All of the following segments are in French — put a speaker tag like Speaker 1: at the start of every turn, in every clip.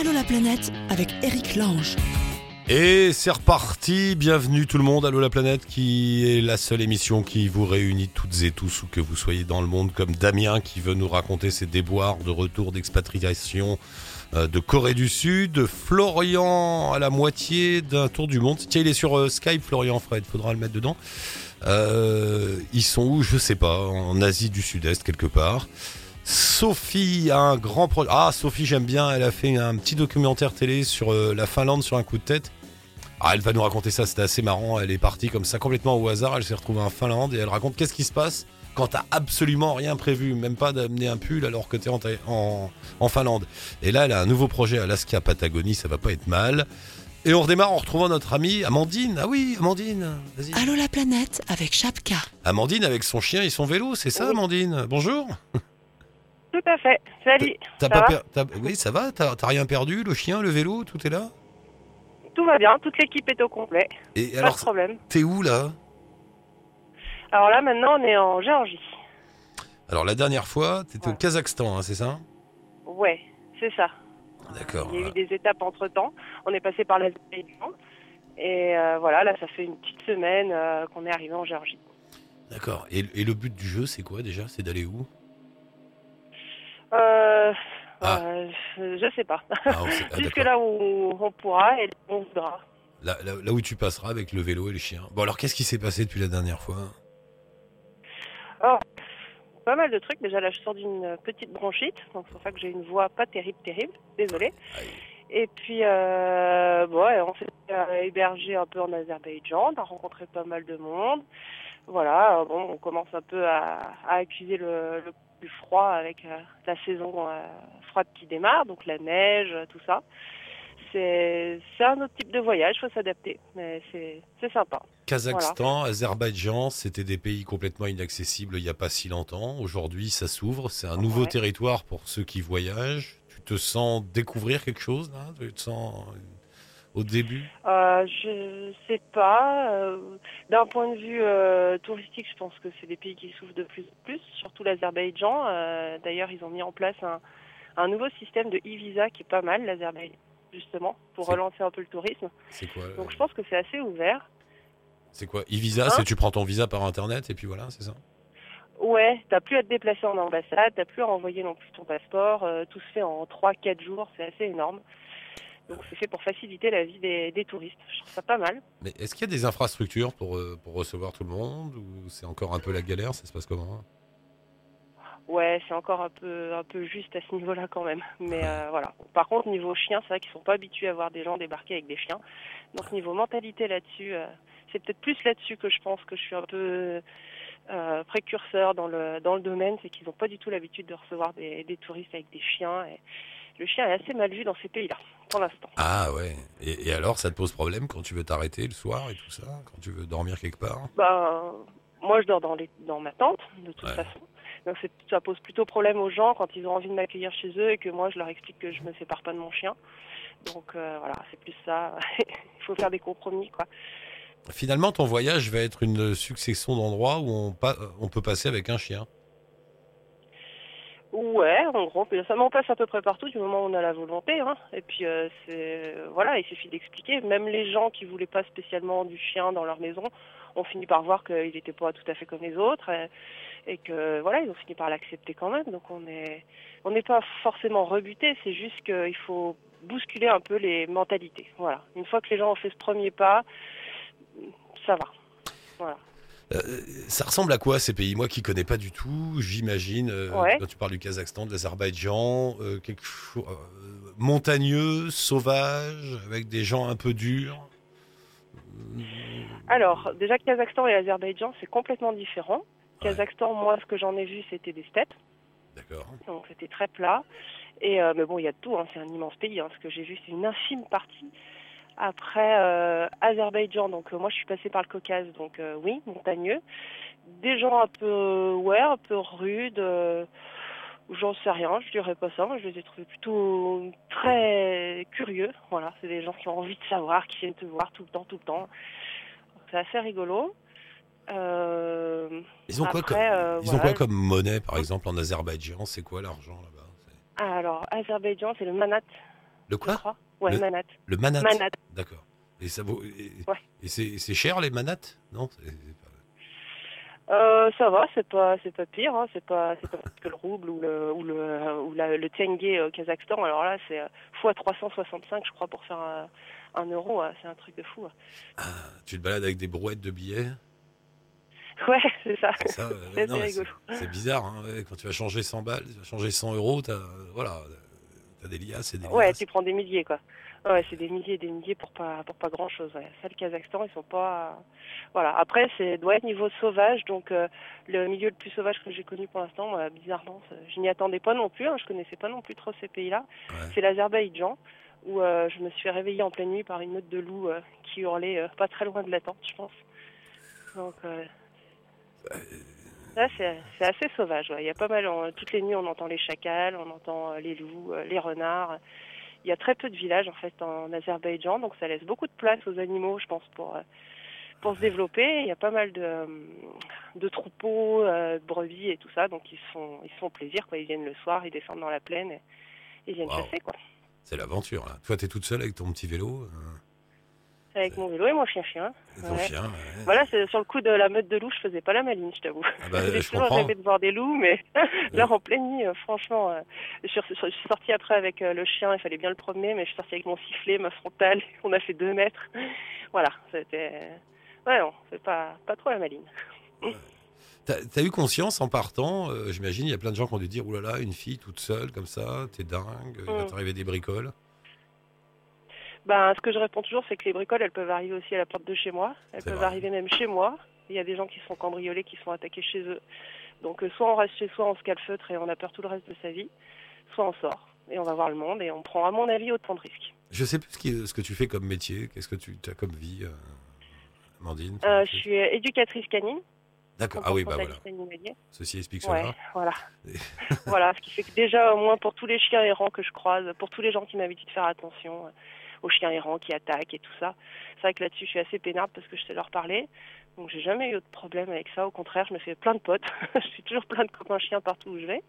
Speaker 1: Allô la planète avec Eric Lange.
Speaker 2: Et c'est reparti, bienvenue tout le monde, Allô la planète qui est la seule émission qui vous réunit toutes et tous où que vous soyez dans le monde comme Damien qui veut nous raconter ses déboires de retour d'expatriation euh, de Corée du Sud, Florian à la moitié d'un tour du monde. Tiens, il est sur euh, Skype, Florian Fred, faudra le mettre dedans. Euh, ils sont où? Je sais pas, en Asie du Sud-Est quelque part. Sophie a un grand projet. Ah, Sophie, j'aime bien. Elle a fait un petit documentaire télé sur euh, la Finlande sur un coup de tête. Ah, elle va nous raconter ça. C'était assez marrant. Elle est partie comme ça complètement au hasard. Elle s'est retrouvée en Finlande et elle raconte qu'est-ce qui se passe quand t'as absolument rien prévu, même pas d'amener un pull alors que t'es en, en, en Finlande. Et là, elle a un nouveau projet Alaska Patagonie. Ça va pas être mal. Et on redémarre en retrouvant notre amie Amandine. Ah oui, Amandine, vas-y.
Speaker 1: Allô la planète avec Chapka.
Speaker 2: Amandine avec son chien et son vélo, c'est ça,
Speaker 3: Oui.
Speaker 2: Amandine? Bonjour.
Speaker 3: Tout à fait. Salut.
Speaker 2: T'as
Speaker 3: Ça
Speaker 2: pas
Speaker 3: va
Speaker 2: per- t'as- Oui, ça va T'as t'as rien perdu Le chien, le vélo, tout est là?
Speaker 3: Tout va bien. Toute l'équipe est au complet.
Speaker 2: Et
Speaker 3: Pas
Speaker 2: alors,
Speaker 3: de problème.
Speaker 2: t'es où là?
Speaker 3: Alors là, maintenant, on est en Géorgie.
Speaker 2: Alors, la dernière fois, t'étais au. Kazakhstan, hein, c'est ça?
Speaker 3: Ouais, c'est ça.
Speaker 2: D'accord.
Speaker 3: Il y a eu des étapes entre temps. On est passé par l'Azerbaïdjan. Et euh, voilà, là, ça fait une petite semaine euh, qu'on est arrivé en Géorgie.
Speaker 2: D'accord. Et, et le but du jeu, c'est quoi déjà? C'est d'aller où?
Speaker 3: Euh,
Speaker 2: Ah.
Speaker 3: euh, je sais pas.
Speaker 2: Ah, sait- ah,
Speaker 3: Jusque
Speaker 2: d'accord.
Speaker 3: là où on pourra et on voudra.
Speaker 2: là, là- là où tu passeras avec le vélo et le chien. Bon, alors, qu'est-ce qui s'est passé depuis la dernière fois?
Speaker 3: Pas mal de trucs. Déjà, là, je sors d'une petite bronchite. Donc, c'est pour ça que j'ai une voix pas terrible, terrible. Désolée.
Speaker 2: Aïe.
Speaker 3: Et puis, euh, bon, ouais, on s'est euh, hébergé un peu en Azerbaïdjan. On a rencontré pas mal de monde. Voilà, bon, on commence un peu à, à accuser le, le plus froid avec euh, la saison euh, froide qui démarre, donc la neige, tout ça. C'est un autre type de voyage, faut s'adapter, mais c'est sympa.
Speaker 2: Kazakhstan, Azerbaïdjan, c'était des pays complètement inaccessibles il n'y a pas si longtemps. Aujourd'hui, ça s'ouvre. C'est un nouveau
Speaker 3: Ouais.
Speaker 2: territoire pour ceux qui voyagent. Tu te sens découvrir quelque chose là? Tu te sens euh, au début
Speaker 3: Euh, je sais pas. euh, D'un point de vue euh, touristique, je pense que c'est des pays qui s'ouvrent de plus en plus, surtout l'Azerbaïdjan. Euh, D'ailleurs, ils ont mis en place un, un nouveau système de e-visa qui est pas mal, l'Azerbaïdjan, justement, pour relancer un peu le tourisme.
Speaker 2: C'est quoi
Speaker 3: Donc je pense que c'est assez ouvert.
Speaker 2: C'est quoi E-visa,
Speaker 3: Hein
Speaker 2: c'est tu prends ton visa par internet et puis voilà, c'est ça?
Speaker 3: Ouais, t'as plus à te déplacer en ambassade, t'as plus à renvoyer non plus ton passeport. tout se fait en 3-4 jours, c'est assez énorme. Donc c'est fait pour faciliter la vie des, des touristes. Je trouve ça pas mal.
Speaker 2: Mais est-ce qu'il y a des infrastructures pour, euh, pour recevoir tout le monde ou c'est encore un peu la galère Ça se passe comment?
Speaker 3: Ouais, c'est encore un peu un peu juste à ce niveau-là quand même. Mais euh, voilà. Par contre, niveau chien, c'est vrai qu'ils sont pas habitués à voir des gens débarquer avec des chiens. Donc niveau mentalité là-dessus, euh, c'est peut-être plus là-dessus que je pense que je suis un peu euh, précurseur dans le dans le domaine, c'est qu'ils n'ont pas du tout l'habitude de recevoir des, des touristes avec des chiens. Et le chien est assez mal vu dans ces pays-là, pour l'instant.
Speaker 2: Ah ouais. Et, et alors, ça te pose problème quand tu veux t'arrêter le soir et tout ça Quand tu veux dormir quelque part?
Speaker 3: Ben, moi, je dors dans, les, dans ma tente, de toute
Speaker 2: Ouais.
Speaker 3: façon. Donc, ça pose plutôt problème aux gens quand ils ont envie de m'accueillir chez eux et que moi, je leur explique que je me sépare pas de mon chien. Donc, euh, voilà, c'est plus ça. Il faut faire des compromis, quoi.
Speaker 2: Finalement, ton voyage va être une succession d'endroits où on, on peut passer avec un chien.
Speaker 3: Ouais, en gros, ça m'en passe à peu près partout du moment où on a la volonté. Hein. Et puis, euh, c'est voilà, il suffit d'expliquer. Même les gens qui voulaient pas spécialement du chien dans leur maison ont fini par voir qu'il n'était pas tout à fait comme les autres et, et que voilà, ils ont fini par l'accepter quand même. Donc, on est, on n'est pas forcément rebuté. C'est juste qu'il faut bousculer un peu les mentalités. Voilà. Une fois que les gens ont fait ce premier pas, ça va. Voilà.
Speaker 2: Euh, ça ressemble à quoi ces pays? Moi qui connais pas du tout, j'imagine, euh,
Speaker 3: Ouais.
Speaker 2: quand tu parles du Kazakhstan, de l'Azerbaïdjan, euh, quelque chose euh, montagneux, sauvage, avec des gens un peu durs?
Speaker 3: Alors, déjà, Kazakhstan et Azerbaïdjan, c'est complètement différent.
Speaker 2: Ouais.
Speaker 3: Kazakhstan, moi, ce que j'en ai vu, c'était des steppes.
Speaker 2: D'accord.
Speaker 3: Donc c'était très plat. Et mais bon, il y a de tout. Hein, c'est un immense pays. Hein, ce que j'ai vu, c'est une infime partie. Après euh, Azerbaïdjan, donc euh, moi je suis passée par le Caucase, donc euh, oui, montagneux. Des gens un peu, ouais, un peu rudes. J'en sais rien, je dirais pas ça. Moi, je les ai trouvés plutôt très curieux. Voilà, c'est des gens qui ont envie de savoir, qui viennent te voir tout le temps, tout le temps. C'est assez rigolo.
Speaker 2: Ils ont, quoi,
Speaker 3: Après,
Speaker 2: comme, ont quoi comme monnaie, par exemple, en Azerbaïdjan? C'est quoi l'argent là-bas?
Speaker 3: Alors, Azerbaïdjan, c'est le manat.
Speaker 2: Le
Speaker 3: je
Speaker 2: quoi
Speaker 3: crois. Ouais,
Speaker 2: Le-
Speaker 3: Manat.
Speaker 2: Le manat.
Speaker 3: Manat.
Speaker 2: D'accord. Et ça vaut. Et,
Speaker 3: Ouais.
Speaker 2: et c'est cher les manates? Non pas-
Speaker 3: Euh, ça va, c'est pas, c'est pas pire, hein, c'est pas, c'est pas que le rouble ou le, ou le, ou la- le tenge au Kazakhstan. Alors là, c'est euh, fois 365, je crois, pour faire un, un euro. hein, c'est un truc de fou. hein.
Speaker 2: Ah, tu te balades avec des brouettes de billets?
Speaker 3: Ouais, c'est ça.
Speaker 2: C'est ça, euh,
Speaker 3: C'est
Speaker 2: bizarre, hein, ouais, quand tu vas changer 100 balles, tu vas changer 100 euros, t'as voilà, t'as des liasses et des
Speaker 3: Ouais, tu prends des milliers, quoi. Ouais, c'est des milliers et des milliers pour pas, pour pas grand chose. Ouais. Ça, le Kazakhstan, ils sont pas. Voilà. Après, c'est doit être niveau sauvage, donc euh, le milieu le plus sauvage que j'ai connu pour l'instant, moi, bizarrement, je n'y attendais pas non plus. Hein, je connaissais pas non plus trop ces pays-là.
Speaker 2: Ouais.
Speaker 3: C'est l'Azerbaïdjan, où euh, je me suis réveillée en pleine nuit par une meute de loups euh, qui hurlait euh, pas très loin de la tente, je pense. Donc. Là, c'est assez sauvage. ouais. Il y a pas mal. on- toutes les nuits, on entend les chacals, on entend euh, les loups, euh, les renards. Il y a très peu de villages en fait en Azerbaïdjan, donc ça laisse beaucoup de place aux animaux, je pense, pour euh, pour se développer. Il y a pas mal de, de troupeaux, de brebis et tout ça, donc ils se font ils se font plaisir. Quoi. Ils viennent le soir, ils descendent dans la plaine, et ils viennent
Speaker 2: Wow.
Speaker 3: chasser quoi.
Speaker 2: C'est l'aventure là. Toi, t'es toute seule avec ton petit vélo,
Speaker 3: Avec mon vélo et mon chien chien.
Speaker 2: et ton
Speaker 3: Ouais.
Speaker 2: chien. ouais.
Speaker 3: Voilà, c'est sur le coup de la meute de loups, je faisais pas la maline, je t'avoue.
Speaker 2: Ah bah,
Speaker 3: J'ai toujours
Speaker 2: comprends.
Speaker 3: rêvé de voir des loups, mais là, en pleine nuit, euh, franchement, euh, je, suis, je suis sortie après avec euh, le chien, il fallait bien le promener, mais je suis sortie avec mon sifflet, ma frontale, on a fait deux mètres. Voilà, c'était... Ouais, non, c'est pas, pas trop la maline.
Speaker 2: T'as t'as eu conscience en partant, euh, j'imagine, il y a plein de gens qui ont dû dire oulala, une fille toute seule comme ça, t'es dingue, il va
Speaker 3: Mm.
Speaker 2: t'arriver des bricoles.
Speaker 3: Ben, ce que je réponds toujours, c'est que les bricoles, elles peuvent arriver aussi à la porte de chez moi. Elles peuvent
Speaker 2: vrai.
Speaker 3: arriver même chez moi. Il y a des gens qui sont cambriolés, qui sont attaqués chez eux. Donc, euh, soit on reste chez soi, on se calfeutre et on a peur tout le reste de sa vie, soit on sort et on va voir le monde et on prend, à mon avis, autant de risques.
Speaker 2: Je sais plus ce, qui- ce que tu fais comme métier, qu'est-ce que tu as comme vie, euh, Amandine
Speaker 3: Euh, je suis euh, éducatrice canine.
Speaker 2: D'accord, ah oui, bah voilà,
Speaker 3: animalier.
Speaker 2: ceci explique
Speaker 3: Ouais,
Speaker 2: cela.
Speaker 3: voilà. voilà, ce qui fait que déjà, au moins pour tous les chiens errants que je croise, pour tous les gens qui m'avaient dit de faire attention aux chiens errants qui attaquent et tout ça, c'est vrai que là-dessus, je suis assez peinarde parce que je sais leur parler. Donc, j'ai jamais eu de problème avec ça. Au contraire, je me fais plein de potes. je suis toujours plein de copains chiens partout où je vais.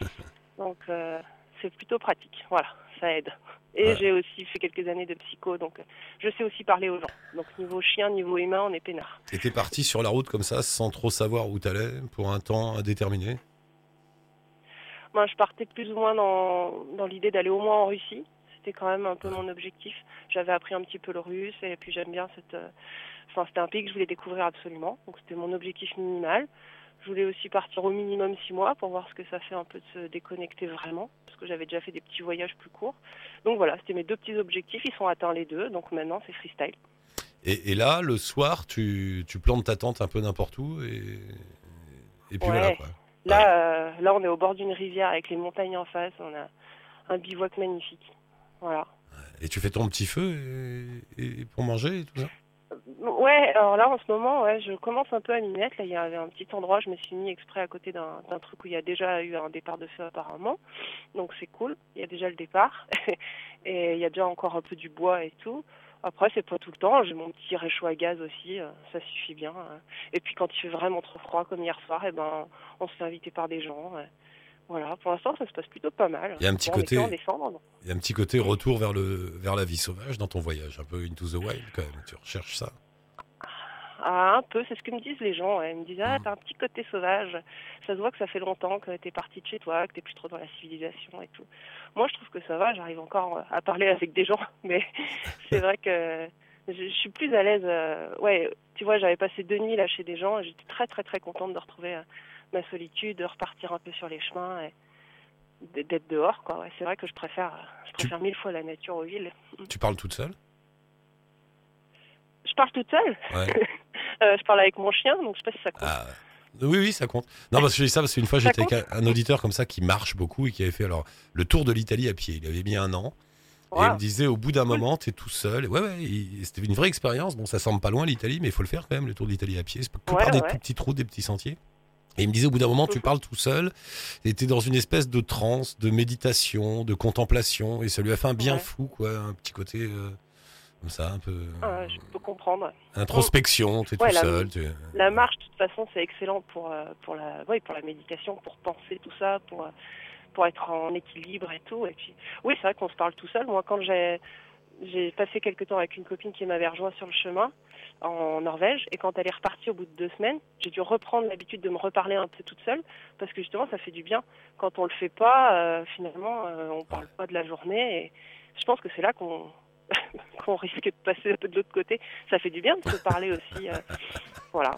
Speaker 3: Donc, euh, c'est plutôt pratique. Voilà, ça aide. Et
Speaker 2: Ouais.
Speaker 3: j'ai aussi fait quelques années de psycho, donc euh, je sais aussi parler aux gens. Donc, niveau chien, niveau humain, on est peinard.
Speaker 2: Et t'es parti sur la route comme ça, sans trop savoir où t'allais, pour un temps indéterminé?
Speaker 3: Moi, je partais plus ou moins dans, dans l'idée d'aller au moins en Russie. C'était quand même un peu mon objectif. J'avais appris un petit peu le russe et puis j'aime bien cette. euh, Enfin, c'était un pays que je voulais découvrir absolument. Donc, c'était mon objectif minimal. Je voulais aussi partir au minimum six mois pour voir ce que ça fait un peu de se déconnecter vraiment, parce que j'avais déjà fait des petits voyages plus courts. Donc voilà, c'était mes deux petits objectifs. Ils sont atteints les deux. Donc maintenant, c'est freestyle.
Speaker 2: et, et là, le soir, tu, tu plantes ta tente un peu n'importe où et, et puis
Speaker 3: Ouais.
Speaker 2: voilà quoi.
Speaker 3: Là, euh, là, on est au bord d'une rivière avec les montagnes en face. On a un bivouac magnifique. Voilà.
Speaker 2: Et tu fais ton petit feu et, et pour manger et tout ça
Speaker 3: Ouais, alors là en ce moment, ouais, je commence un peu à m'y mettre. Là, il y avait un petit endroit, je me suis mis exprès à côté d'un truc où il y a déjà eu un départ de feu apparemment. Donc c'est cool, il y a déjà le départ. et il y a déjà encore un peu du bois et tout. Après, c'est pas tout le temps. J'ai mon petit réchaud à gaz aussi, euh, ça suffit bien. euh. Et puis quand il fait vraiment trop froid, comme hier soir, eh ben, on se fait inviter par des gens. ouais. Voilà, pour l'instant, ça se passe plutôt pas mal.
Speaker 2: Il y a un petit
Speaker 3: Bon,
Speaker 2: côté-
Speaker 3: en décembre.
Speaker 2: Il y a un petit côté retour vers, le, vers la vie sauvage dans ton voyage, un peu into the wild quand même, tu recherches ça?
Speaker 3: Ah, un peu, c'est ce que me disent les gens. Ils me disent, ah,
Speaker 2: Mhm.
Speaker 3: t'as un petit côté sauvage. Ça se voit que ça fait longtemps que t'es parti de chez toi, que t'es plus trop dans la civilisation et tout. Moi, je trouve que ça va. J'arrive encore euh, à parler avec des gens, mais c'est vrai que je, je suis plus à l'aise. euh, ouais, tu vois, j'avais passé deux nuits là chez des gens et j'étais très, très, très contente de retrouver euh, ma solitude, de repartir un peu sur les chemins et d'être dehors, quoi. Ouais, c'est vrai que je préfère, je
Speaker 2: Tu-
Speaker 3: préfère mille fois la nature aux villes.
Speaker 2: Tu parles toute seule?
Speaker 3: Je parle toute seule?
Speaker 2: Ouais.
Speaker 3: Euh, je parle avec mon chien, donc je sais pas si ça compte.
Speaker 2: Ah, oui, oui, ça compte. Non, parce que je dis ça parce qu'une fois, j'étais avec un, auditeur comme ça qui marche beaucoup et qui avait fait alors le tour de l'Italie à pied. Il avait mis un an. Et il me disait, au bout d'un moment, t'es tout seul. Et ouais, ouais, c'était une vraie expérience. Bon, ça semble pas loin l'Italie, mais il faut le faire quand même, le tour de l'Italie à pied. C'est que
Speaker 3: Ouais,
Speaker 2: par des tout petites routes, des petits sentiers. Et il me disait, au bout d'un moment, tu
Speaker 3: Mhm.
Speaker 2: parles tout seul, et t'es dans une espèce de transe, de méditation, de contemplation, et ça lui a fait un bien
Speaker 3: Ouais.
Speaker 2: fou, quoi, un petit côté euh, comme ça, un peu
Speaker 3: Ah, je peux comprendre.
Speaker 2: introspection, t'es
Speaker 3: Ouais,
Speaker 2: tout
Speaker 3: la-
Speaker 2: seul. tu-
Speaker 3: La marche, de toute façon, c'est excellent pour, euh, pour, la, ouais, pour la méditation, pour penser tout ça, pour, euh, pour être en équilibre et tout. Et puis, oui, c'est vrai qu'on se parle tout seul. Moi, quand j'ai j'ai passé quelques temps avec une copine qui m'avait rejoint sur le chemin en Norvège et quand elle est repartie au bout de deux semaines, j'ai dû reprendre l'habitude de me reparler un peu toute seule parce que justement ça fait du bien. Quand on le fait pas, euh, finalement, euh, on parle pas de la journée et je pense que c'est là qu'on qu'on risque de passer un peu de l'autre côté. Ça fait du bien de se parler aussi. euh, voilà.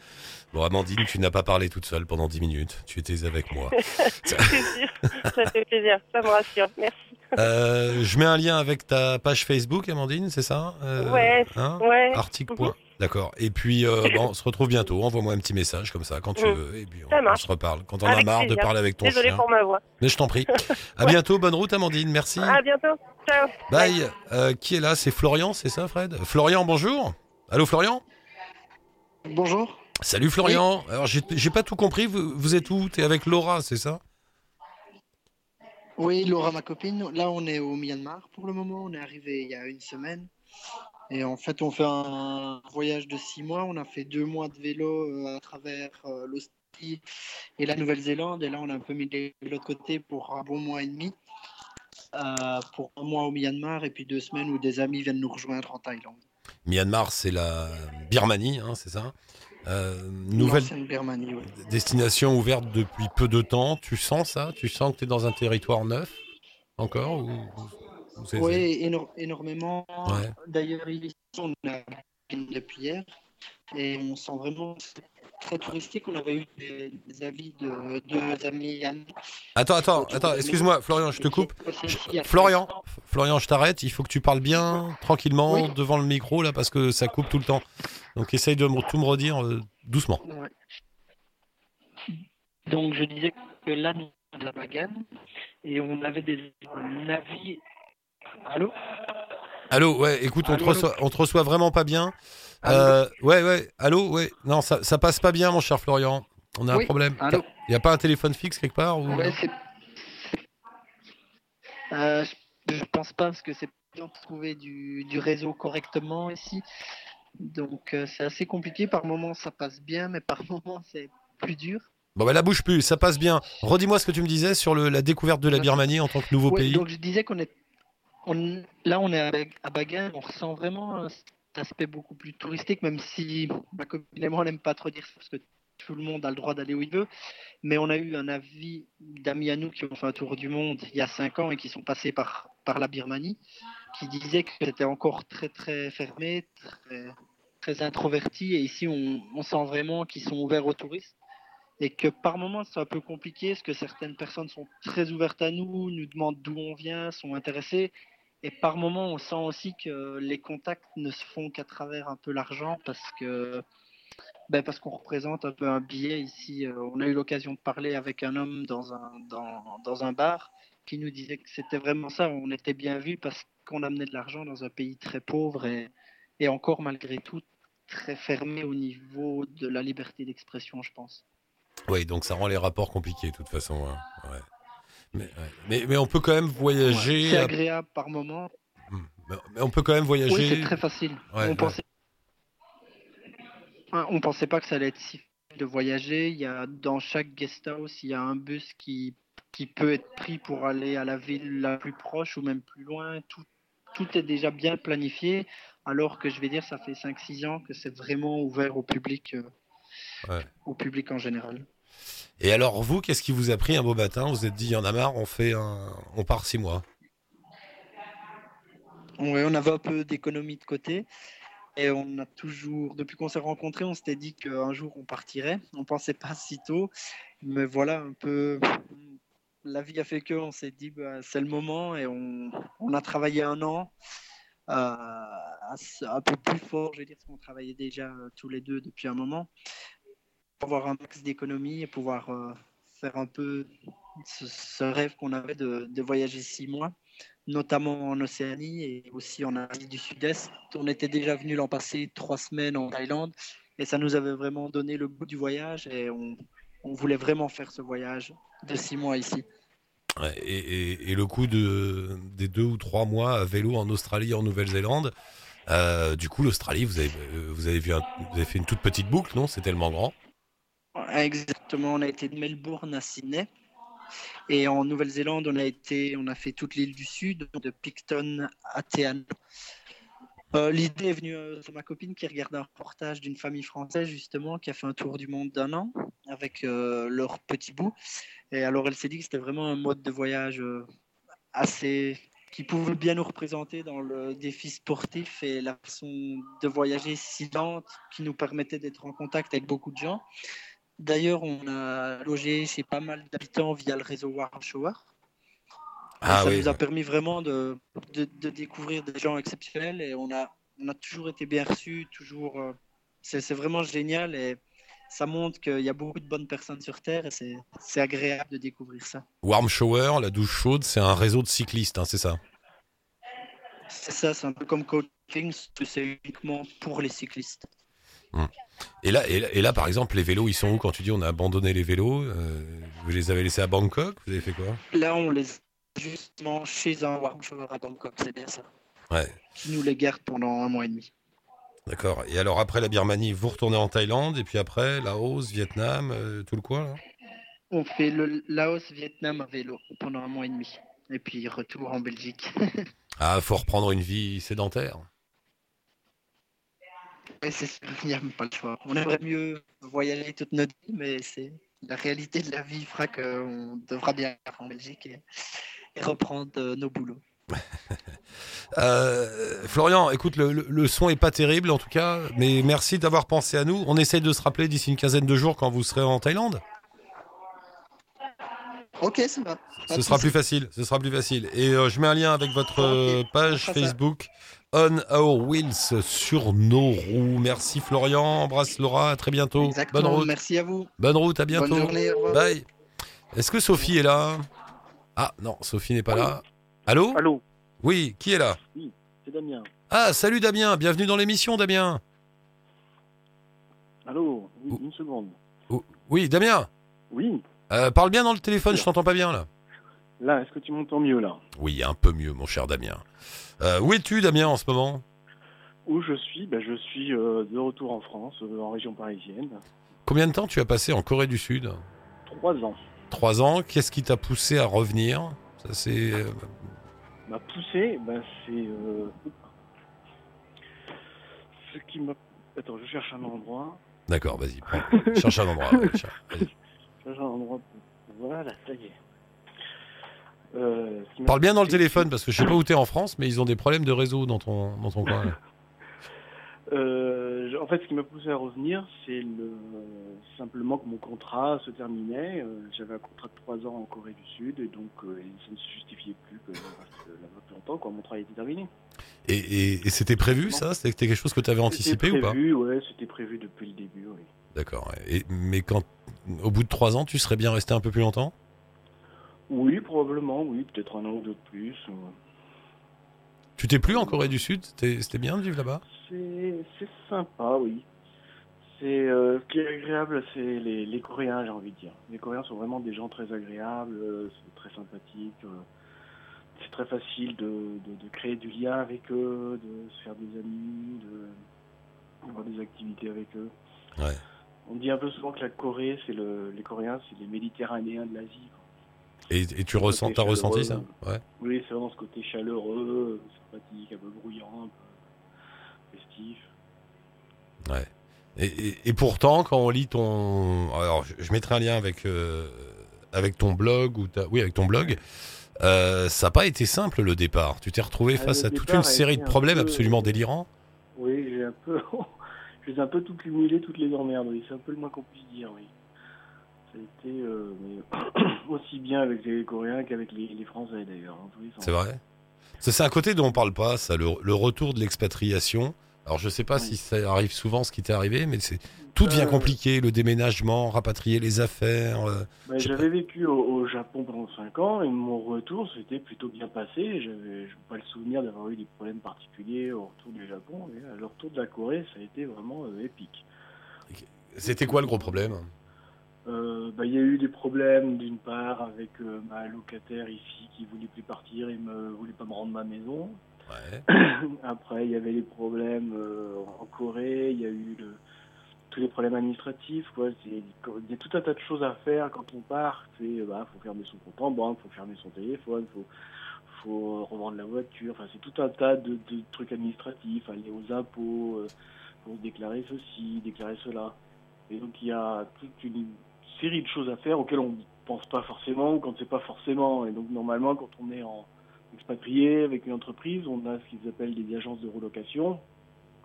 Speaker 2: Bon, Amandine, tu n'as pas parlé toute seule pendant 10 minutes. Tu étais avec moi.
Speaker 3: Ça fait plaisir. Ça me rassure. Merci.
Speaker 2: Euh, je mets un lien avec ta page Facebook, Amandine, c'est ça Euh,
Speaker 3: Ouais,
Speaker 2: hein
Speaker 3: Ouais.
Speaker 2: Article.
Speaker 3: Mhm.
Speaker 2: point. D'accord. Et puis, euh, bon, on se retrouve bientôt. Envoie-moi un petit message comme ça quand tu
Speaker 3: Mhm.
Speaker 2: veux. Et puis, on, se reparle. Quand on a
Speaker 3: Avec
Speaker 2: marre de parler avec ton
Speaker 3: Désolée
Speaker 2: chien.
Speaker 3: pour ma voix.
Speaker 2: Mais je t'en prie. À bientôt. Bonne route, Amandine. Merci.
Speaker 3: À bientôt. Ciao.
Speaker 2: Bye. Euh, qui est là? C'est Florian, c'est ça, Fred? Florian, bonjour. Allô, Florian?
Speaker 4: Bonjour.
Speaker 2: Salut, Florian. Alors, j'ai j'ai pas tout compris. Vous, vous êtes où? T'es avec Laura, c'est ça?
Speaker 4: Oui, Laura, ma copine. Là, on est au Myanmar pour le moment. On est arrivé il y a une semaine. Et en fait, on fait un voyage de six mois. On a fait deux mois de vélo euh, à travers euh, l'Australie et la Nouvelle-Zélande. Et là, on a un peu mis de l'autre côté pour un bon mois et demi. Euh, pour un mois au Myanmar et puis deux semaines où des amis viennent nous rejoindre en Thaïlande.
Speaker 2: Myanmar, c'est la Birmanie, hein, c'est ça? Euh, Nouvelle destination ouverte depuis peu de temps. Tu sens ça? Tu sens que tu es dans un territoire neuf encore ou,
Speaker 4: Oui, éno- énormément.
Speaker 2: Ouais.
Speaker 4: D'ailleurs, ici, on a depuis hier et on sent vraiment très touristique. On avait eu des, des avis de deux amis.
Speaker 2: Attends, attends, attends, excuse-moi, Florian, je te coupe. Je- Florian, Florian, je t'arrête. Il faut que tu parles bien, tranquillement,
Speaker 4: Oui.
Speaker 2: devant le micro, là, parce que ça coupe tout le temps. Donc essaye de tout me redire euh, doucement.
Speaker 4: Ouais. Donc, je disais que là, nous sommes à Bagan et on avait des avis. Allô?
Speaker 2: Allô, ouais, écoute, on te,
Speaker 4: Allô,
Speaker 2: reçoit, on te reçoit vraiment pas bien. Euh, ouais, ouais, allô, ouais. Non, ça, ça passe pas bien, mon cher Florian. On a un problème. Il n'y a pas un téléphone fixe quelque part ou...
Speaker 4: Ouais. Euh, je, pense pas parce que c'est dur de trouver du, du réseau correctement ici. Donc euh, c'est assez compliqué. Par moments ça passe bien, mais par moments c'est plus dur.
Speaker 2: Bon, bah la bouge plus, ça passe bien. Redis-moi ce que tu me disais sur le- la découverte de la Birmanie en tant que nouveau
Speaker 4: Ouais,
Speaker 2: pays.
Speaker 4: donc je disais qu'on est. On, là on est à, Bag- à Bagan, on ressent vraiment cet aspect beaucoup plus touristique, même si moi on n'aime pas trop dire ça parce que tout le monde a le droit d'aller où il veut. Mais on a eu un avis d'amis à nous qui ont fait un tour du monde il y a cinq ans et qui sont passés par, par la Birmanie, qui disaient que c'était encore très très fermé, très, très introverti. Et ici, on, on sent vraiment qu'ils sont ouverts aux touristes. Et que par moments, c'est un peu compliqué, parce que certaines personnes sont très ouvertes à nous, nous demandent d'où on vient, sont intéressées. Et par moments, on sent aussi que les contacts ne se font qu'à travers un peu l'argent, parce que ben parce qu'on représente un peu un billet ici. Euh, on a eu l'occasion de parler avec un homme dans un, dans, dans un bar qui nous disait que c'était vraiment ça. On était bien vu parce qu'on amenait de l'argent dans un pays très pauvre et, et encore malgré tout très fermé au niveau de la liberté d'expression, je pense.
Speaker 2: Oui, donc ça rend les rapports compliqués de toute façon. hein. Mais, mais, mais on peut quand même voyager.
Speaker 4: C'est
Speaker 2: à-
Speaker 4: agréable par moment.
Speaker 2: Hmm. Mais- mais on peut quand même
Speaker 4: Oui,
Speaker 2: voyager.
Speaker 4: c'est très facile.
Speaker 2: Ouais,
Speaker 4: on pensait on pensait pas que ça allait être si facile de voyager. Il y a dans chaque guest house, il y a un bus qui qui peut être pris pour aller à la ville la plus proche ou même plus loin. Tout tout est déjà bien planifié. Alors que je vais dire, ça fait 5-6 ans que c'est vraiment ouvert au public, euh,
Speaker 2: Ouais.
Speaker 4: au public en général.
Speaker 2: Et alors vous, qu'est-ce qui vous a pris un beau matin? Vous vous êtes dit, il y en a marre, on fait on part six mois.
Speaker 4: Ouais, on avait un peu d'économie de côté. Et on a toujours, depuis qu'on s'est rencontrés, on s'était dit qu'un jour on partirait. On pensait pas si tôt. Mais voilà, un peu. La vie a fait que on s'est dit, bah, c'est le moment. Et on, a travaillé un an. euh, un peu plus fort, je veux dire, parce qu'on travaillait déjà euh, tous les deux depuis un moment. Avoir un max d'économie et pouvoir euh, faire un peu ce, rêve qu'on avait de, de voyager six mois notamment en Océanie et aussi en Asie du Sud-Est. On était déjà venu l'an passé trois semaines en Thaïlande et ça nous avait vraiment donné le goût du voyage et on, on voulait vraiment faire ce voyage de six mois ici.
Speaker 2: Et, et- le coup de, des deux ou trois mois à vélo en Australie, en Nouvelle-Zélande, euh, du coup, l'Australie, vous avez, euh, vous, avez vous avez fait une toute petite boucle, non? C'est tellement grand.
Speaker 4: Exactement, on a été de Melbourne à Sydney Et en Nouvelle-Zélande, on a été, on a fait toute l'île du Sud, de Picton à Teano. Euh, L'idée est venue euh, de ma copine qui regardait un reportage d'une famille française justement qui a fait un tour du monde d'un an avec euh, leur petit bout. Et alors elle s'est dit que c'était vraiment un mode de voyage euh, assez qui pouvait bien nous représenter dans le défi sportif et la façon de voyager si lente qui nous permettait d'être en contact avec beaucoup de gens. D'ailleurs, on a logé chez pas mal d'habitants via le réseau Warm Shower.
Speaker 2: Ah
Speaker 4: ça
Speaker 2: oui.
Speaker 4: nous a permis vraiment de, de, de découvrir des gens exceptionnels et on a, on a toujours été bien reçus, toujours. euh, c'est c'est vraiment génial et ça montre qu'il y a beaucoup de bonnes personnes sur Terre et c'est c'est agréable de découvrir ça.
Speaker 2: Warm shower, la douche chaude, c'est un réseau de cyclistes, hein, c'est ça?
Speaker 4: C'est ça, c'est un peu comme coaching, c'est uniquement pour les cyclistes.
Speaker 2: Et là, et là, et là, par exemple, les vélos, ils sont où quand tu dis on a abandonné les vélos euh, Vous les avez laissés à Bangkok Vous avez fait quoi?
Speaker 4: Là, on les a justement chez un warm shower à Bangkok, c'est bien ça.
Speaker 2: Ouais,
Speaker 4: Qui nous les garde pendant un mois et demi.
Speaker 2: d'accord. Et alors après la Birmanie, vous retournez en Thaïlande, et puis après Laos, Vietnam, euh, tout le coin là?
Speaker 4: On fait le Laos-Vietnam à vélo pendant un mois et demi. Et puis retour en Belgique.
Speaker 2: Ah, faut reprendre une vie sédentaire.
Speaker 4: Ouais, c'est sûr, il n'y a même pas le choix. On aimerait mieux voyager toute notre vie, mais c'est la réalité de la vie fera qu'on devra bien en Belgique et, et reprendre euh, nos boulots.
Speaker 2: Euh, Florian, écoute, le, le- son est pas terrible en tout cas, mais merci d'avoir pensé à nous. On essaye de se rappeler d'ici une quinzaine de jours quand vous serez en Thaïlande.
Speaker 4: Ok, ça va.
Speaker 2: Ce sera plus facile, ce sera plus facile. Et euh, je mets un lien avec votre page
Speaker 4: ça.
Speaker 2: On Our Wheels sur nos roues. Merci Florian, embrasse Laura, à très bientôt.
Speaker 4: Exactement.
Speaker 2: Bonne route,
Speaker 4: Merci à vous.
Speaker 2: bonne route, à bientôt.
Speaker 4: Bonne journée. Au revoir.
Speaker 2: Bye. Est-ce que Sophie est là? Ah non, Sophie n'est pas là. Allô?
Speaker 5: Allô,
Speaker 2: Oui, qui est là?
Speaker 5: C'est Damien.
Speaker 2: Ah, salut Damien, bienvenue dans l'émission Damien.
Speaker 5: Allô, oui, une seconde.
Speaker 2: Oui, Damien,
Speaker 5: Oui,
Speaker 2: euh, parle bien dans le téléphone, je t'entends pas bien là.
Speaker 5: là, est-ce que tu m'entends mieux là?
Speaker 2: Oui, un peu mieux mon cher Damien. Euh, où es-tu Damien en ce moment?
Speaker 5: Où je suis? Ben, Je suis euh, de retour en France, euh, en région parisienne.
Speaker 2: Combien de temps tu as passé en Corée du Sud?
Speaker 5: Trois ans.
Speaker 2: Trois ans, qu'est-ce qui t'a poussé à revenir? Ça c'est
Speaker 5: M'a poussé, ben, c'est... Ce qui m'a... Attends, je cherche un endroit.
Speaker 2: D'accord, vas-y. prends. Cherche un endroit. ouais, cherche, vas-y.
Speaker 5: Je cherche un endroit. Voilà, ça y est. Euh,
Speaker 2: Parle bien dans le téléphone parce que je sais pas où t'es en France, mais ils ont des problèmes de réseau dans ton, dans ton coin.
Speaker 5: Euh, en fait, ce qui m'a poussé à revenir, c'est le simplement que mon contrat se terminait. Euh, J'avais un contrat de trois ans en Corée du Sud, et donc euh, ça ne se justifiait plus que je reste là-bas plus longtemps. Quoi. Mon travail était terminé.
Speaker 2: Et, et- et c'était prévu ça? C'était quelque chose que tu avais anticipé ou pas?
Speaker 5: Ouais, c'était prévu depuis le début. Oui.
Speaker 2: D'accord. Mais quand, au bout de trois ans, tu serais bien resté un peu plus longtemps?
Speaker 5: Oui, probablement, oui, peut-être un an ou deux de plus. euh.
Speaker 2: Tu t'es plus en Corée du Sud? C'était bien de vivre là-bas?
Speaker 5: C'est sympa, oui. C'est euh, ce qui est agréable, c'est les, les Coréens, j'ai envie de dire. Les Coréens sont vraiment des gens très agréables, euh, très sympathique. euh, c'est très facile de, de, de créer du lien avec eux, de se faire des amis, de d'avoir des activités avec eux.
Speaker 2: Ouais.
Speaker 5: On dit un peu souvent que la Corée, c'est le, les Coréens, c'est les Méditerranéens de l'Asie.
Speaker 2: Et, et tu ressens, t'as ressenti ça. Ouais.
Speaker 5: Oui, c'est vraiment ce côté chaleureux, sympathique, un peu bruyant, un peu festif.
Speaker 2: Ouais. Et, et- et pourtant, quand on lit ton, alors je, je mettrai un lien avec euh, avec ton blog ou ta... oui avec ton blog. euh, ça n'a pas été simple le départ. Tu t'es retrouvé
Speaker 5: Ah,
Speaker 2: face à toute une
Speaker 5: a
Speaker 2: série de
Speaker 5: un
Speaker 2: problèmes
Speaker 5: peu-
Speaker 2: absolument délirants.
Speaker 5: Oui, j'ai un peu, je les ai un peu tout cumulé, toutes les emmerdes. Oui, c'est un peu le moins qu'on puisse dire. Oui. Ça a été euh, mais aussi bien avec les Coréens qu'avec les, les Français d'ailleurs. hein.
Speaker 2: C'est vrai. C'est un côté dont on parle pas, ça, le, le retour de l'expatriation. Alors je sais pas
Speaker 5: Oui.
Speaker 2: si ça arrive souvent ce qui t'est arrivé, mais c'est tout devient
Speaker 5: Euh,
Speaker 2: compliqué, le déménagement, rapatrier les affaires. euh,
Speaker 5: J'avais vécu au, au Japon pendant 5 ans et mon retour s'était plutôt bien passé. Je n'ai pas le souvenir d'avoir eu des problèmes particuliers au retour du Japon. À le retour de la Corée, ça a été vraiment euh, épique.
Speaker 2: C'était quoi le gros problème?
Speaker 5: Euh, bah, Il y a eu des problèmes d'une part avec euh, ma locataire ici qui voulait plus partir et me voulait pas me rendre ma maison.
Speaker 2: Ouais.
Speaker 5: Après, il y avait les problèmes euh, en Corée. Il y a eu le, tous les problèmes administratifs. Il y a tout un tas de choses à faire quand on part. C'est bah, faut fermer son compte en banque, faut fermer son téléphone, faut faut revendre la voiture. Enfin, c'est tout un tas de, trucs administratifs, aller aux impôts, pour déclarer ceci, déclarer cela. Et donc il y a toute une série de choses à faire auxquelles on ne pense pas forcément ou qu'on ne sait pas forcément. Et donc normalement, quand on est en expatrié avec une entreprise, on a ce qu'ils appellent des agences de relocation.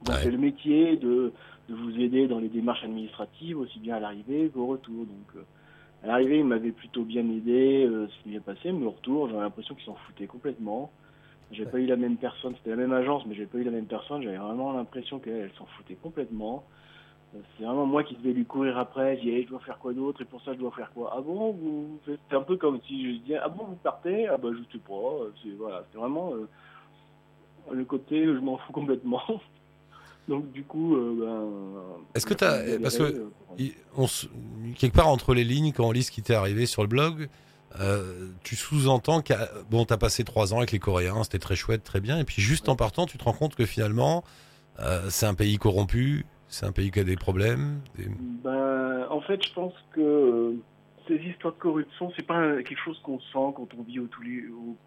Speaker 5: C'est le métier de, de, vous aider dans les démarches administratives, aussi bien à l'arrivée qu'au retour. Donc, euh, à l'arrivée, ils m'avaient plutôt bien aidé, euh, ce qui vient passé, mais au retour, j'avais l'impression qu'ils s'en foutaient complètement. J'ai pas eu la même personne, c'était la même agence, mais j'ai pas eu la même personne. J'avais vraiment l'impression qu'elle s'en foutait complètement. C'est vraiment moi qui devais lui courir après. Je je dois faire quoi d'autre Et pour ça, je dois faire quoi? Ah bon vous C'est un peu comme si je disais, ah bon, vous partez? Ah bah, je sais pas. C'est voilà, c'est vraiment euh, le côté, je m'en fous complètement. Donc du coup, euh, ben,
Speaker 2: est-ce que tu as parce que euh, on, quelque part entre les lignes quand on lit ce qui t'est arrivé sur le blog, tu sous-entends que bon, t'as passé trois ans avec les Coréens, c'était très chouette, très bien, et puis juste en partant, tu te rends compte que finalement, c'est un pays corrompu, c'est un pays qui a des problèmes
Speaker 5: ben, En fait, je pense que euh, ces histoires de corruption, c'est pas quelque chose qu'on sent quand on vit au,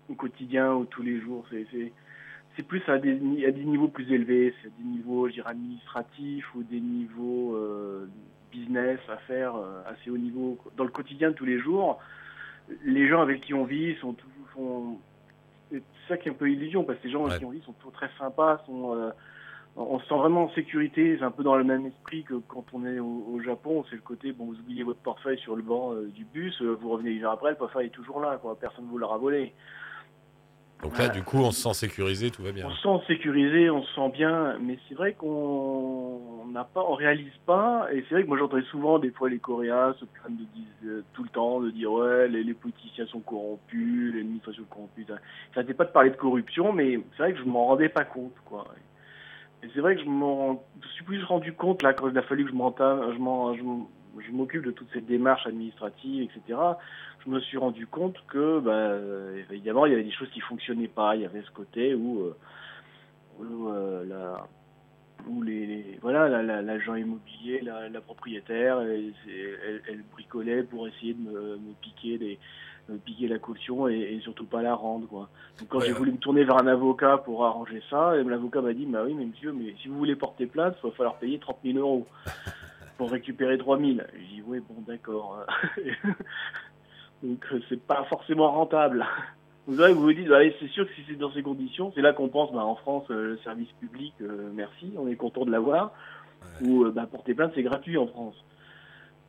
Speaker 5: au, quotidien ou tous les jours. C'est plus à des, à des niveaux plus élevés, c'est à des niveaux administratifs ou des niveaux euh, business, affaires euh, assez haut niveau. Dans le quotidien de tous les jours, les gens avec qui on vit sont toujours. C'est ça qui est un peu illusion, parce que les gens avec qui on vit sont toujours très sympas, sont on se sent vraiment en sécurité. C'est un peu dans le même esprit que quand on est au, Japon. C'est le côté, bon, vous oubliez votre portefeuille sur le banc euh, du bus, euh, vous revenez une heure après, le portefeuille est toujours là, quoi. Personne ne vous l'aura volé.
Speaker 2: Donc là, du coup, on se sent sécurisé, tout va bien.
Speaker 5: On se sent sécurisé, on se sent bien, mais c'est vrai qu'on n'a pas, on réalise pas. Et c'est vrai que moi, j'entends souvent des fois les Coréens se plaignent de euh, tout le temps de dire ouais, les, politiciens sont corrompus, l'administration est corrompue. Ça n'était pas de parler de corruption, mais c'est vrai que je m'en rendais pas compte, quoi. Et c'est vrai que je m'en suis plus rendu compte là quand il a fallu que je je m'occupe de toute cette démarche administrative, etc. Je me suis rendu compte que, bah, évidemment, il y avait des choses qui fonctionnaient pas. Il y avait ce côté où, euh, euh, où les, voilà, l'agent immobilier, la, propriétaire, elle, elle, bricolait pour essayer de me, me piquer des, piquer la caution et, surtout pas la rendre quoi. Donc quand j'ai voulu me tourner vers un avocat pour arranger ça, l'avocat m'a dit bah oui mais monsieur mais si vous voulez porter plainte, il va falloir payer 30 000 euros pour récupérer 3 000. J'ai dit oui bon d'accord. Donc euh, c'est pas forcément rentable. Vous savez, vous vous dites, allez, c'est sûr que si c'est dans ces conditions, c'est là qu'on pense, bah, en France, euh, le service public, euh, merci, on est content de l'avoir. Ou bah, porter plainte, c'est gratuit en France.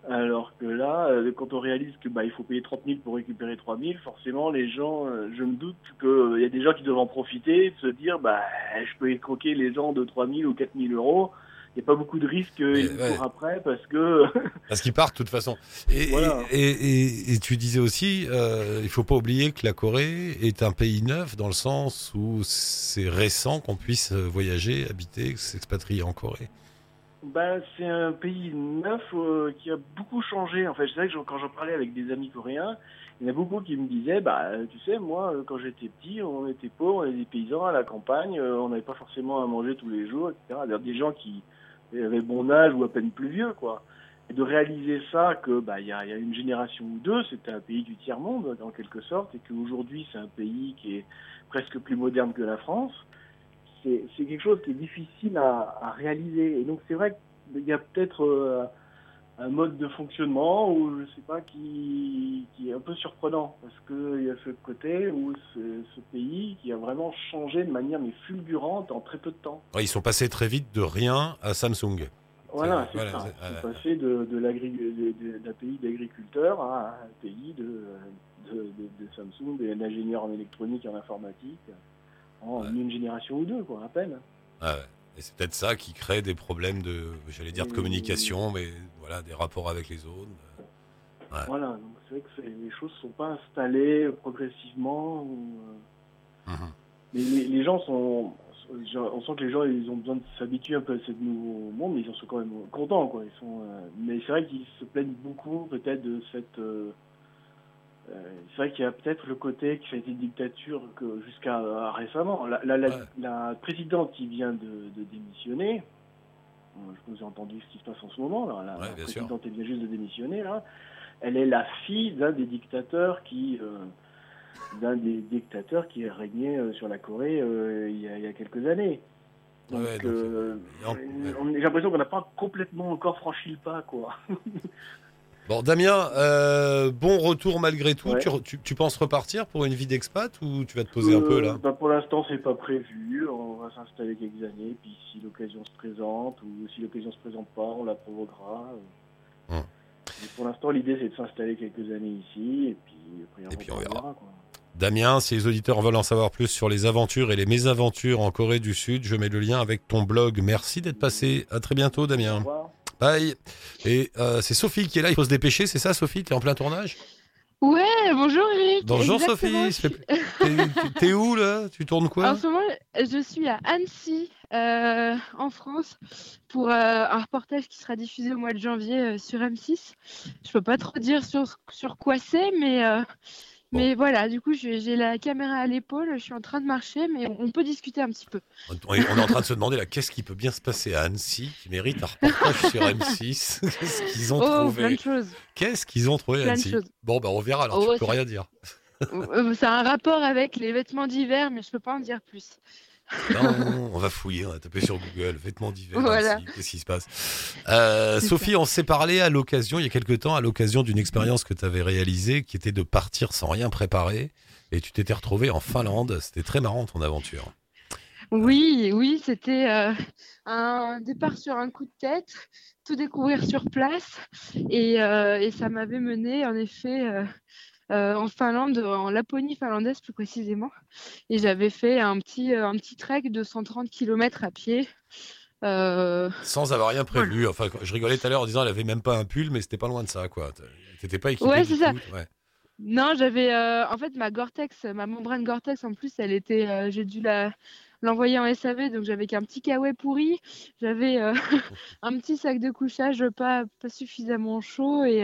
Speaker 5: Alors que là, euh, quand on réalise que bah il faut payer 30 000 pour récupérer 3 000, forcément les gens, euh, je me doute qu'il euh, y a des gens qui doivent en profiter, se dire bah je peux escroquer les gens de 3 000 ou 4 000 euros. Il n'y a pas beaucoup de risques courent après parce que
Speaker 2: parce qu'ils partent de toute façon. Et, et, et, tu disais aussi, euh, il faut pas oublier que la Corée est un pays neuf dans le sens où c'est récent qu'on puisse voyager, habiter, s'expatrier en Corée.
Speaker 5: Ben, c'est un pays neuf euh, qui a beaucoup changé. En fait, c'est vrai que quand j'en parlais avec des amis coréens, il y en a beaucoup qui me disaient, bah, tu sais, moi, euh, quand j'étais petit, on était pauvres, on était des paysans à la campagne, euh, on n'avait pas forcément à manger tous les jours, etc. Des gens qui avaient bon âge ou à peine plus vieux, quoi. Et de réaliser ça, que bah, il y a, y a une génération ou deux, c'était un pays du tiers monde, en quelque sorte, et qu'aujourd'hui, c'est un pays qui est presque plus moderne que la France c'est quelque chose qui est difficile à, réaliser. Et donc c'est vrai qu'il y a peut-être euh, un mode de fonctionnement où je sais pas qui, est un peu surprenant parce qu'il y a ce côté où ce pays qui a vraiment changé de manière mais fulgurante en très peu de temps.
Speaker 2: ils sont passés très vite de rien à Samsung.
Speaker 5: Voilà, c'est ça. Ils sont passés de, d'un pays d'agriculteurs à un pays de, de, Samsung, d'ingénieurs en électronique et en informatique en une génération ou deux, quoi, à peine.
Speaker 2: Et c'est peut-être ça qui crée des problèmes de, j'allais dire, de communication, mais voilà, des rapports avec les autres.
Speaker 5: Voilà, donc c'est vrai que les choses ne sont pas installées progressivement. Euh, mhm. Mais les, gens sont. On sent que les gens ils ont besoin de s'habituer un peu à ce nouveau monde, mais ils en sont quand même contents. Quoi. Ils sont, euh, Mais c'est vrai qu'ils se plaignent beaucoup peut-être de cette. Euh, euh, c'est vrai qu'il y a peut-être le côté qui a été dictature jusqu'à euh, récemment. La, la, présidente qui vient de, démissionner, je vous ai entendu ce qui se passe en ce moment. Là. La,
Speaker 2: Ouais, sûr.
Speaker 5: présidente vient juste de démissionner. Là. Elle est la fille d'un des dictateurs qui, euh, d'un des dictateurs qui euh, sur la Corée euh, il, y a, il y a quelques années. Donc,
Speaker 2: Ouais,
Speaker 5: euh, j'ai l'impression qu'on n'a pas complètement encore franchi le pas, quoi.
Speaker 2: Bon, Damien, euh, bon retour malgré tout.
Speaker 5: Ouais.
Speaker 2: Tu, re- tu- tu penses repartir pour une vie d'expat ou tu vas te poser un peu là?
Speaker 5: Euh, bah, Pour l'instant, c'est pas prévu. On va s'installer quelques années, puis si l'occasion se présente ou si l'occasion se présente pas, on la provoquera.
Speaker 2: Hum.
Speaker 5: Mais pour l'instant, l'idée c'est de s'installer quelques années ici, et puis après,
Speaker 2: Et puis, on verra.
Speaker 5: quoi.
Speaker 2: Damien, si les auditeurs veulent en savoir plus sur les aventures et les mésaventures en Corée du Sud, je mets le lien avec ton blog. Merci d'être passé. À très bientôt,
Speaker 5: Au
Speaker 2: Damien.
Speaker 5: revoir.
Speaker 2: Bye. Et euh, c'est Sophie qui est là. Il faut se dépêcher, c'est ça, Sophie? T'es en plein tournage?
Speaker 6: Ouais, bonjour Eric.
Speaker 2: Bonjour
Speaker 6: Exactement,
Speaker 2: Sophie.
Speaker 6: je
Speaker 2: T'es t'es où là? Tu tournes quoi?
Speaker 6: En ce moment, je suis à Annecy, euh, en France, pour euh, un reportage qui sera diffusé au mois de janvier euh, sur M6. Je peux pas trop dire sur, sur quoi c'est, mais, euh, mais voilà, du coup, j'ai la caméra à l'épaule, je suis en train de marcher, mais on, peut discuter un petit peu.
Speaker 2: On est en train de se demander là, qu'est-ce qui peut bien se passer à Annecy qui mérite un reportage sur M6 Qu'est-ce qu'ils ont
Speaker 6: Oh, plein
Speaker 2: trouvé
Speaker 6: de choses.
Speaker 2: Qu'est-ce qu'ils ont trouvé à Annecy? Bon, ben on verra alors,
Speaker 6: Oh,
Speaker 2: tu peux
Speaker 6: c'est-
Speaker 2: rien dire.
Speaker 6: Euh, Ça a un rapport avec les vêtements d'hiver, mais je peux pas en dire plus.
Speaker 2: Non, on va fouiller, on va taper sur Google, vêtements d'hiver,
Speaker 6: Voilà.
Speaker 2: Qu'est-ce qui se passe? Euh, Sophie, on s'est parlé à l'occasion, il y a quelque temps, à l'occasion d'une expérience que tu avais réalisée, qui était de partir sans rien préparer, et tu t'étais retrouvée en Finlande, c'était très marrant ton aventure.
Speaker 6: Oui, oui, c'était euh, un départ sur un coup de tête, tout découvrir sur place, et, euh, et ça m'avait mené en effet euh, en Finlande, en Laponie finlandaise plus précisément, et j'avais fait un petit, euh, un petit trek de 130 km à pied. Euh,
Speaker 2: Sans avoir rien prévu, enfin, je rigolais tout à l'heure en disant elle avait même pas un pull, mais c'était pas loin de ça, quoi. T'étais pas équipée
Speaker 6: Ouais, c'est ça.
Speaker 2: ouais.
Speaker 6: Non, j'avais euh, en fait ma Gore-Tex, ma membrane Gore-Tex en plus, elle était, euh, j'ai dû la l'envoyer en SAV, donc j'avais qu'un petit kawaii pourri, j'avais un petit sac de couchage pas pas suffisamment chaud et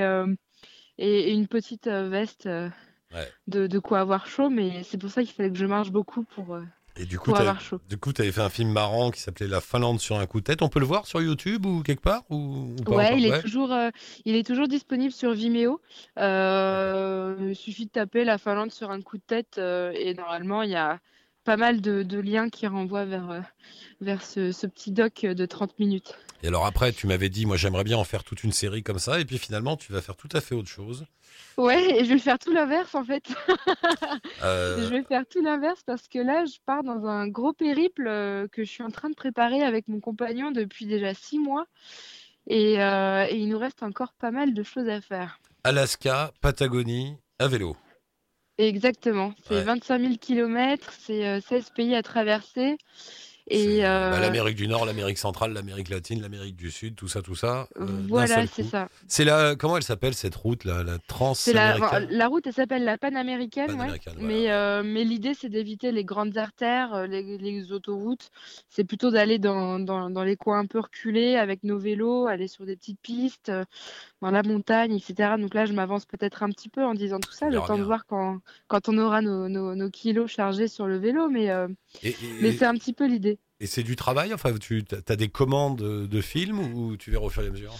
Speaker 6: et, et une petite euh, veste euh,
Speaker 2: Ouais.
Speaker 6: de, de quoi avoir chaud, mais c'est pour ça qu'il fallait que je marche beaucoup pour euh,
Speaker 2: Et du coup,
Speaker 6: pour
Speaker 2: t'avais-
Speaker 6: avoir chaud.
Speaker 2: du coup, tu avais fait un film marrant qui s'appelait La Finlande sur un coup de tête. On peut le voir sur YouTube ou quelque part ou, ou pas
Speaker 6: Ouais, il est toujours, il est toujours disponible sur Vimeo. Il suffit de taper la Finlande sur un coup de tête et normalement il y a pas mal de, de liens qui renvoient vers, vers ce, ce petit doc de 30 minutes.
Speaker 2: Et alors après, tu m'avais dit, moi j'aimerais bien en faire toute une série comme ça, et puis finalement, tu vas faire tout à fait autre chose.
Speaker 6: Ouais, et je vais faire tout l'inverse en fait.
Speaker 2: Euh,
Speaker 6: Je vais faire tout l'inverse parce que là, je pars dans un gros périple euh, que je suis en train de préparer avec mon compagnon depuis déjà six mois. Et, euh, et il nous reste encore pas mal de choses à faire.
Speaker 2: Alaska, Patagonie, à vélo.
Speaker 6: Exactement. C'est
Speaker 2: Ouais.
Speaker 6: 25 000 kilomètres, c'est euh, 16 pays à traverser.
Speaker 2: Bah,
Speaker 6: euh,
Speaker 2: l'Amérique du Nord, l'Amérique centrale, l'Amérique latine, l'Amérique du Sud, tout ça, tout ça. euh,
Speaker 6: voilà, c'est ça.
Speaker 2: C'est la, comment elle s'appelle cette route, la, la
Speaker 6: C'est la,
Speaker 2: transaméricaine?
Speaker 6: la route, elle s'appelle la panaméricaine, ouais.
Speaker 2: Panaméricaine, voilà,
Speaker 6: Mais,
Speaker 2: ouais.
Speaker 6: euh, mais l'idée, c'est d'éviter les grandes artères, les, les autoroutes. C'est plutôt d'aller dans, dans, dans les coins un peu reculés avec nos vélos, aller sur des petites pistes, dans la montagne, etc. Donc là, je m'avance peut-être un petit peu en disant tout ça, le temps de voir quand, quand on aura nos, nos, nos kilos chargés sur le vélo. Mais,
Speaker 2: Et, et-
Speaker 6: mais c'est un petit peu l'idée.
Speaker 2: Et c'est du travail Enfin, tu as des commandes de films ou tu verras au fur et à mesure?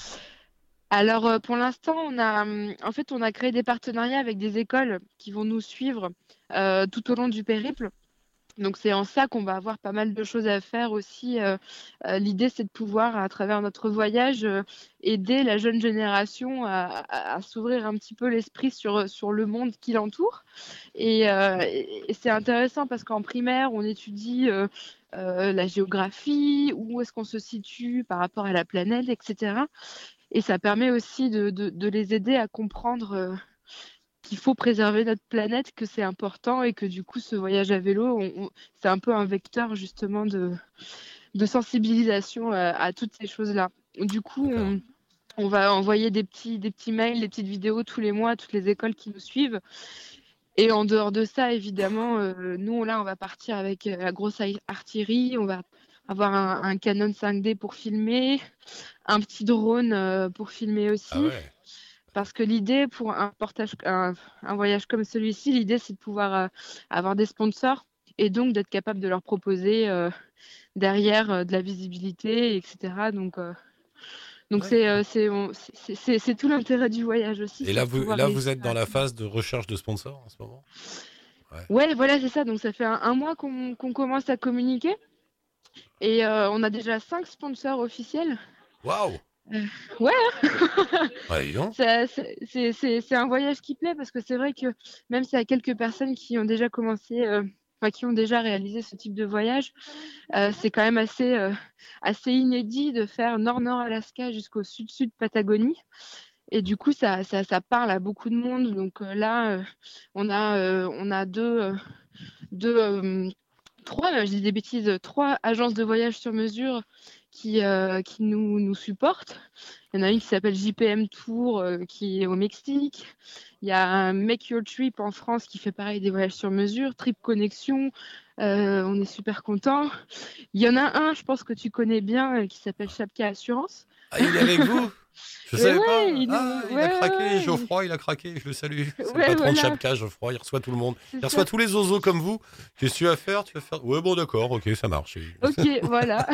Speaker 6: Alors euh, pour l'instant, on a hum, en fait on a créé des partenariats avec des écoles qui vont nous suivre euh, tout au long du périple. Donc c'est en ça qu'on va avoir pas mal de choses à faire aussi. Euh, euh, L'idée c'est de pouvoir à travers notre voyage euh, aider la jeune génération à, s'ouvrir un petit peu l'esprit sur, sur le monde qui l'entoure. Et, c'est intéressant parce qu'en primaire on étudie la géographie, où est-ce qu'on se situe par rapport à la planète, etc. Et ça permet aussi de, de- les aider à comprendre qu'il faut préserver notre planète, que c'est important et que du coup, ce voyage à vélo, c'est un peu un vecteur justement de, de sensibilisation à, à toutes ces choses-là. Du coup, on, on va envoyer des petits, des petits mails, des petites vidéos tous les mois à toutes les écoles qui nous suivent. Et en dehors de ça, évidemment, euh, nous, là, on va partir avec euh, la grosse ar- artillerie, on va avoir un, un Canon 5D pour filmer, un petit drone euh, pour filmer aussi.
Speaker 2: Ah ouais
Speaker 6: Parce que l'idée pour un, portage, un, un voyage comme celui-ci, l'idée c'est de pouvoir euh, avoir des sponsors et donc d'être capable de leur proposer euh, derrière euh, de la visibilité, etc. Donc, euh, donc
Speaker 2: Ouais.
Speaker 6: c'est euh, tout l'intérêt du voyage aussi.
Speaker 2: Et là, vous, là, vous êtes dans la phase de recherche de sponsors en ce moment?
Speaker 6: Ouais, voilà, c'est ça. Donc ça fait un, un mois qu'on qu'on commence à communiquer et euh, on a déjà cinq sponsors officiels.
Speaker 2: Waouh
Speaker 6: Euh, ouais.
Speaker 2: Donc.
Speaker 6: Ça- c'est- un voyage qui plaît parce que c'est vrai que même s'il y a quelques personnes qui ont déjà commencé, euh, enfin qui ont déjà réalisé ce type de voyage, euh, c'est quand même assez, euh, assez inédit de faire nord-nord Alaska jusqu'au sud-sud Patagonie. Et du coup, ça, ça, ça parle à beaucoup de monde. Donc là, on a, on a deux, deux trois, je dis des bêtises, trois agences de voyage sur mesure qui, euh, qui nous, nous supportent. Il y en a une qui s'appelle JPM Tour, euh, qui est au Mexique. Il y a un Make Your Trip en France qui fait pareil des voyages sur mesure. Trip Connexion, euh, on est super content. Il y en a un, je pense que tu connais bien, euh, qui s'appelle Chapka Assurance.
Speaker 2: Ah, il est avec vous? Je savais
Speaker 6: ouais,
Speaker 2: pas.
Speaker 6: il
Speaker 2: ah, il a craqué,
Speaker 6: ouais.
Speaker 2: Geoffroy, il a craqué, je le salue. C'est le patron de
Speaker 6: voilà.
Speaker 2: Chapka, Geoffroy, il reçoit tout le monde. Il
Speaker 6: ça.
Speaker 2: reçoit tous les oiseaux comme vous. Qu'est-ce que tu vas faire? Tu vas faire. Ouais, bon, d'accord, ok, ça marche.
Speaker 6: Ok, voilà.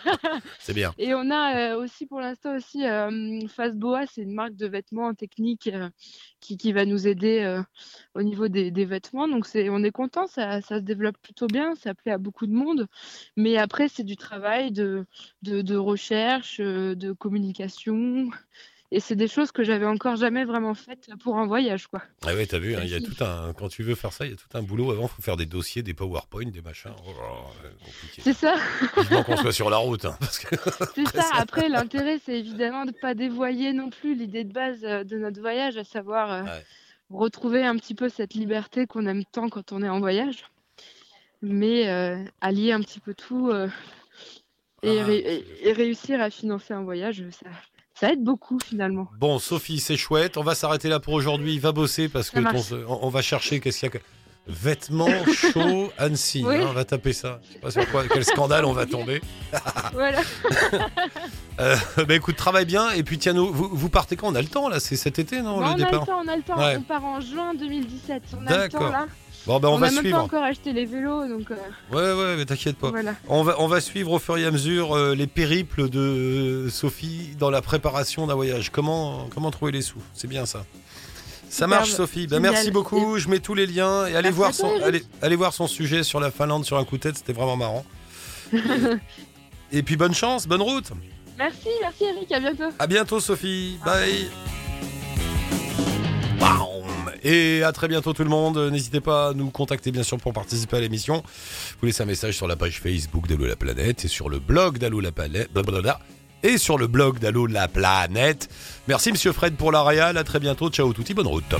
Speaker 2: C'est bien.
Speaker 6: Et on a euh, aussi pour l'instant aussi euh, Fastboa, c'est une marque de vêtements techniques euh, qui, qui va nous aider euh, au niveau des, des vêtements. Donc c'est, on est content, ça, ça se développe plutôt bien, ça plaît à beaucoup de monde. Mais après c'est du travail de, de, de recherche, euh, de communication. Et c'est des choses que j'avais encore jamais vraiment faites pour un voyage, quoi.
Speaker 2: Ah ouais, t'as vu, hein, il y a tout un. Quand tu veux faire ça, il y a tout un boulot. Avant, il faut faire des dossiers, des PowerPoint, des machins. Oh.
Speaker 6: C'est ça.
Speaker 2: Vivement qu'on soit sur la route. hein.
Speaker 6: C'est ça. Après, l'intérêt, c'est évidemment de ne pas dévoyer non plus l'idée de base euh, de notre voyage, à savoir euh,
Speaker 2: Ouais.
Speaker 6: retrouver un petit peu cette liberté qu'on aime tant quand on est en voyage, mais euh, allier un petit peu tout euh, et,
Speaker 2: Ah,
Speaker 6: ré- et- et réussir à financer un voyage, ça, ça aide beaucoup finalement.
Speaker 2: Bon, Sophie, c'est chouette. On va s'arrêter là pour aujourd'hui. Va bosser parce que
Speaker 6: Ça marche.
Speaker 2: ton- on va chercher qu'est-ce qu'il y a. que- Vêtements chauds Annecy.
Speaker 6: Oui.
Speaker 2: hein, on va taper ça. Je sais pas sur quoi, quel scandale on va tomber.
Speaker 6: voilà.
Speaker 2: Euh, bah écoute, travaille bien. Et puis tiens, nous, vous, vous partez quand? On a le temps là C'est cet été, non, le
Speaker 6: on a le temps, on a le temps.
Speaker 2: Ouais.
Speaker 6: On part en juin 2017. On a le temps
Speaker 2: D'accord.
Speaker 6: là.
Speaker 2: Bon, ben on,
Speaker 6: on
Speaker 2: va
Speaker 6: n'a même
Speaker 2: suivre.
Speaker 6: pas encore acheté les vélos, donc euh,
Speaker 2: Ouais, ouais, mais t'inquiète pas.
Speaker 6: voilà.
Speaker 2: On va, on va suivre au fur et à mesure euh, les périples de euh, Sophie dans la préparation d'un voyage. Comment, comment trouver les sous? C'est bien ça. Ça
Speaker 6: Superbe.
Speaker 2: marche, Sophie. Ben, merci beaucoup. Je mets tous les liens et allez
Speaker 6: Merci
Speaker 2: voir, son, allez, allez voir son sujet sur la Finlande sur un coup de tête. C'était vraiment marrant. et puis bonne chance, bonne route.
Speaker 6: Merci, merci Eric, à bientôt.
Speaker 2: À bientôt, Sophie. Bye. Et à très bientôt tout le monde. N'hésitez pas à nous contacter bien sûr pour participer à l'émission. Vous laissez un message sur la page Facebook d'Allo la planète et sur le blog d'Allo la planète. Et sur le blog d'Allo la planète. Merci Monsieur Fred pour la réal. À très bientôt. Ciao touti. Bonne route.